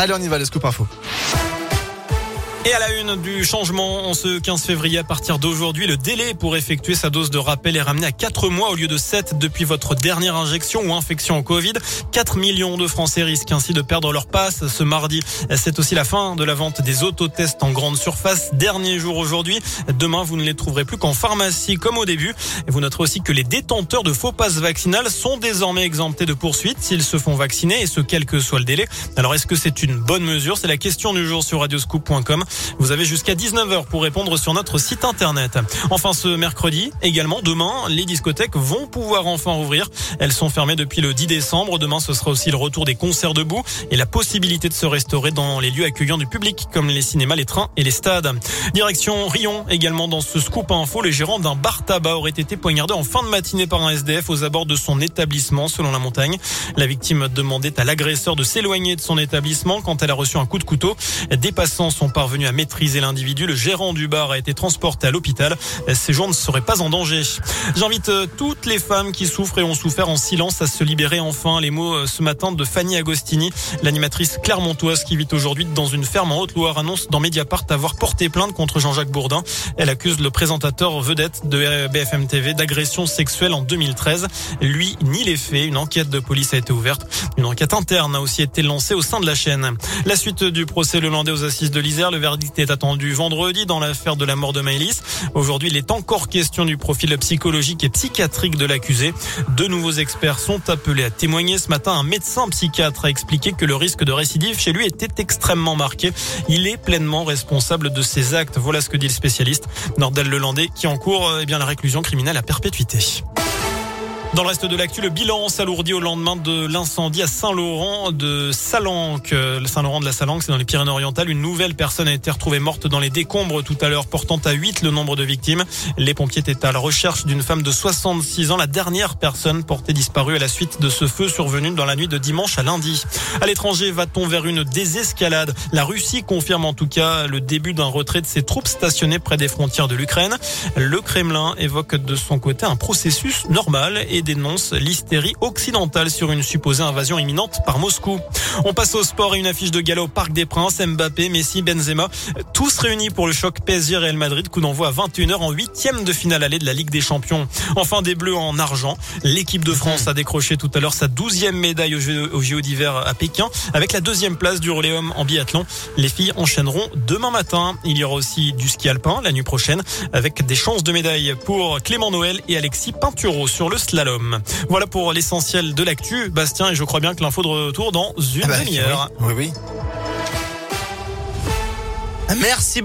Allez, on y va, les scoop info. Et à la une du changement, en ce 15 février, à partir d'aujourd'hui, le délai pour effectuer sa dose de rappel est ramené à 4 mois au lieu de 7 depuis votre dernière injection ou infection au Covid. 4 millions de Français risquent ainsi de perdre leur passe ce mardi. C'est aussi la fin de la vente des autotests en grande surface. Dernier jour aujourd'hui. Demain, vous ne les trouverez plus qu'en pharmacie comme au début. Et vous noterez aussi que les détenteurs de faux passes vaccinales sont désormais exemptés de poursuite s'ils se font vacciner et ce quel que soit le délai. Alors est-ce que c'est une bonne mesure? C'est la question du jour sur radioscoop.com. Vous avez jusqu'à 19h pour répondre sur notre site internet. Enfin, ce mercredi, également demain, les discothèques vont pouvoir enfin rouvrir. Elles sont fermées depuis le 10 décembre. Demain, ce sera aussi le retour des concerts debout et la possibilité de se restaurer dans les lieux accueillants du public, comme les cinémas, les trains et les stades. Direction Rion, également dans ce scoop info, le gérant d'un bar tabac aurait été poignardé en fin de matinée par un SDF aux abords de son établissement, selon la montagne. La victime demandait à l'agresseur de s'éloigner de son établissement quand elle a reçu un coup de couteau. Des passants sont parvenus à maîtriser l'individu. Le gérant du bar a été transporté à l'hôpital. Ses jours ne seraient pas en danger. J'invite euh, toutes les femmes qui souffrent et ont souffert en silence à se libérer enfin. Les mots euh, ce matin de Fanny Agostini, l'animatrice clermontoise qui vit aujourd'hui dans une ferme en Haute-Loire, annonce dans Mediapart avoir porté plainte contre Jean-Jacques Bourdin. Elle accuse le présentateur vedette de BFM TV d'agression sexuelle en 2013. Lui nie les faits. Une enquête de police a été ouverte. Une enquête interne a aussi été lancée au sein de la chaîne. La suite du procès le landais aux assises de l'Isère. Le verdict est attendu vendredi dans l'affaire de la mort de Maëlys. Aujourd'hui, il est encore question du profil psychologique et psychiatrique de l'accusé. De nouveaux experts sont appelés à témoigner. Ce matin, un médecin psychiatre a expliqué que le risque de récidive chez lui était extrêmement marqué. Il est pleinement responsable de ses actes. Voilà ce que dit le spécialiste Nordel Lelandais qui encourt eh bien, la réclusion criminelle à perpétuité. Dans le reste de l'actu, le bilan s'alourdit au lendemain de l'incendie à Saint-Laurent de Salanque. Saint-Laurent de la Salanque, c'est dans les Pyrénées-Orientales. Une nouvelle personne a été retrouvée morte dans les décombres tout à l'heure, portant à 8 le nombre de victimes. Les pompiers étaient à la recherche d'une femme de 66 ans, la dernière personne portée disparue à la suite de ce feu survenu dans la nuit de dimanche à lundi. À l'étranger, va-t-on vers une désescalade? La Russie confirme en tout cas le début d'un retrait de ses troupes stationnées près des frontières de l'Ukraine. Le Kremlin évoque de son côté un processus normal et dénonce l'hystérie occidentale sur une supposée invasion imminente par Moscou. On passe au sport et une affiche de gala au Parc des Princes, Mbappé, Messi, Benzema, tous réunis pour le choc PSG Real Madrid, coup d'envoi à 21h en huitième de finale allée de la Ligue des Champions. Enfin des Bleus en argent, l'équipe de France a décroché tout à l'heure sa douzième médaille au Jeux, d'hiver à Pékin, avec la deuxième place du Roléum en biathlon. Les filles enchaîneront demain matin. Il y aura aussi du ski alpin la nuit prochaine, avec des chances de médaille pour Clément Noël et Alexis Pinturo sur le slalom. Voilà pour l'essentiel de l'actu, Bastien, et je crois bien que l'info de retour dans une Ah bah, demi-heure. Oui, oui. oui. Merci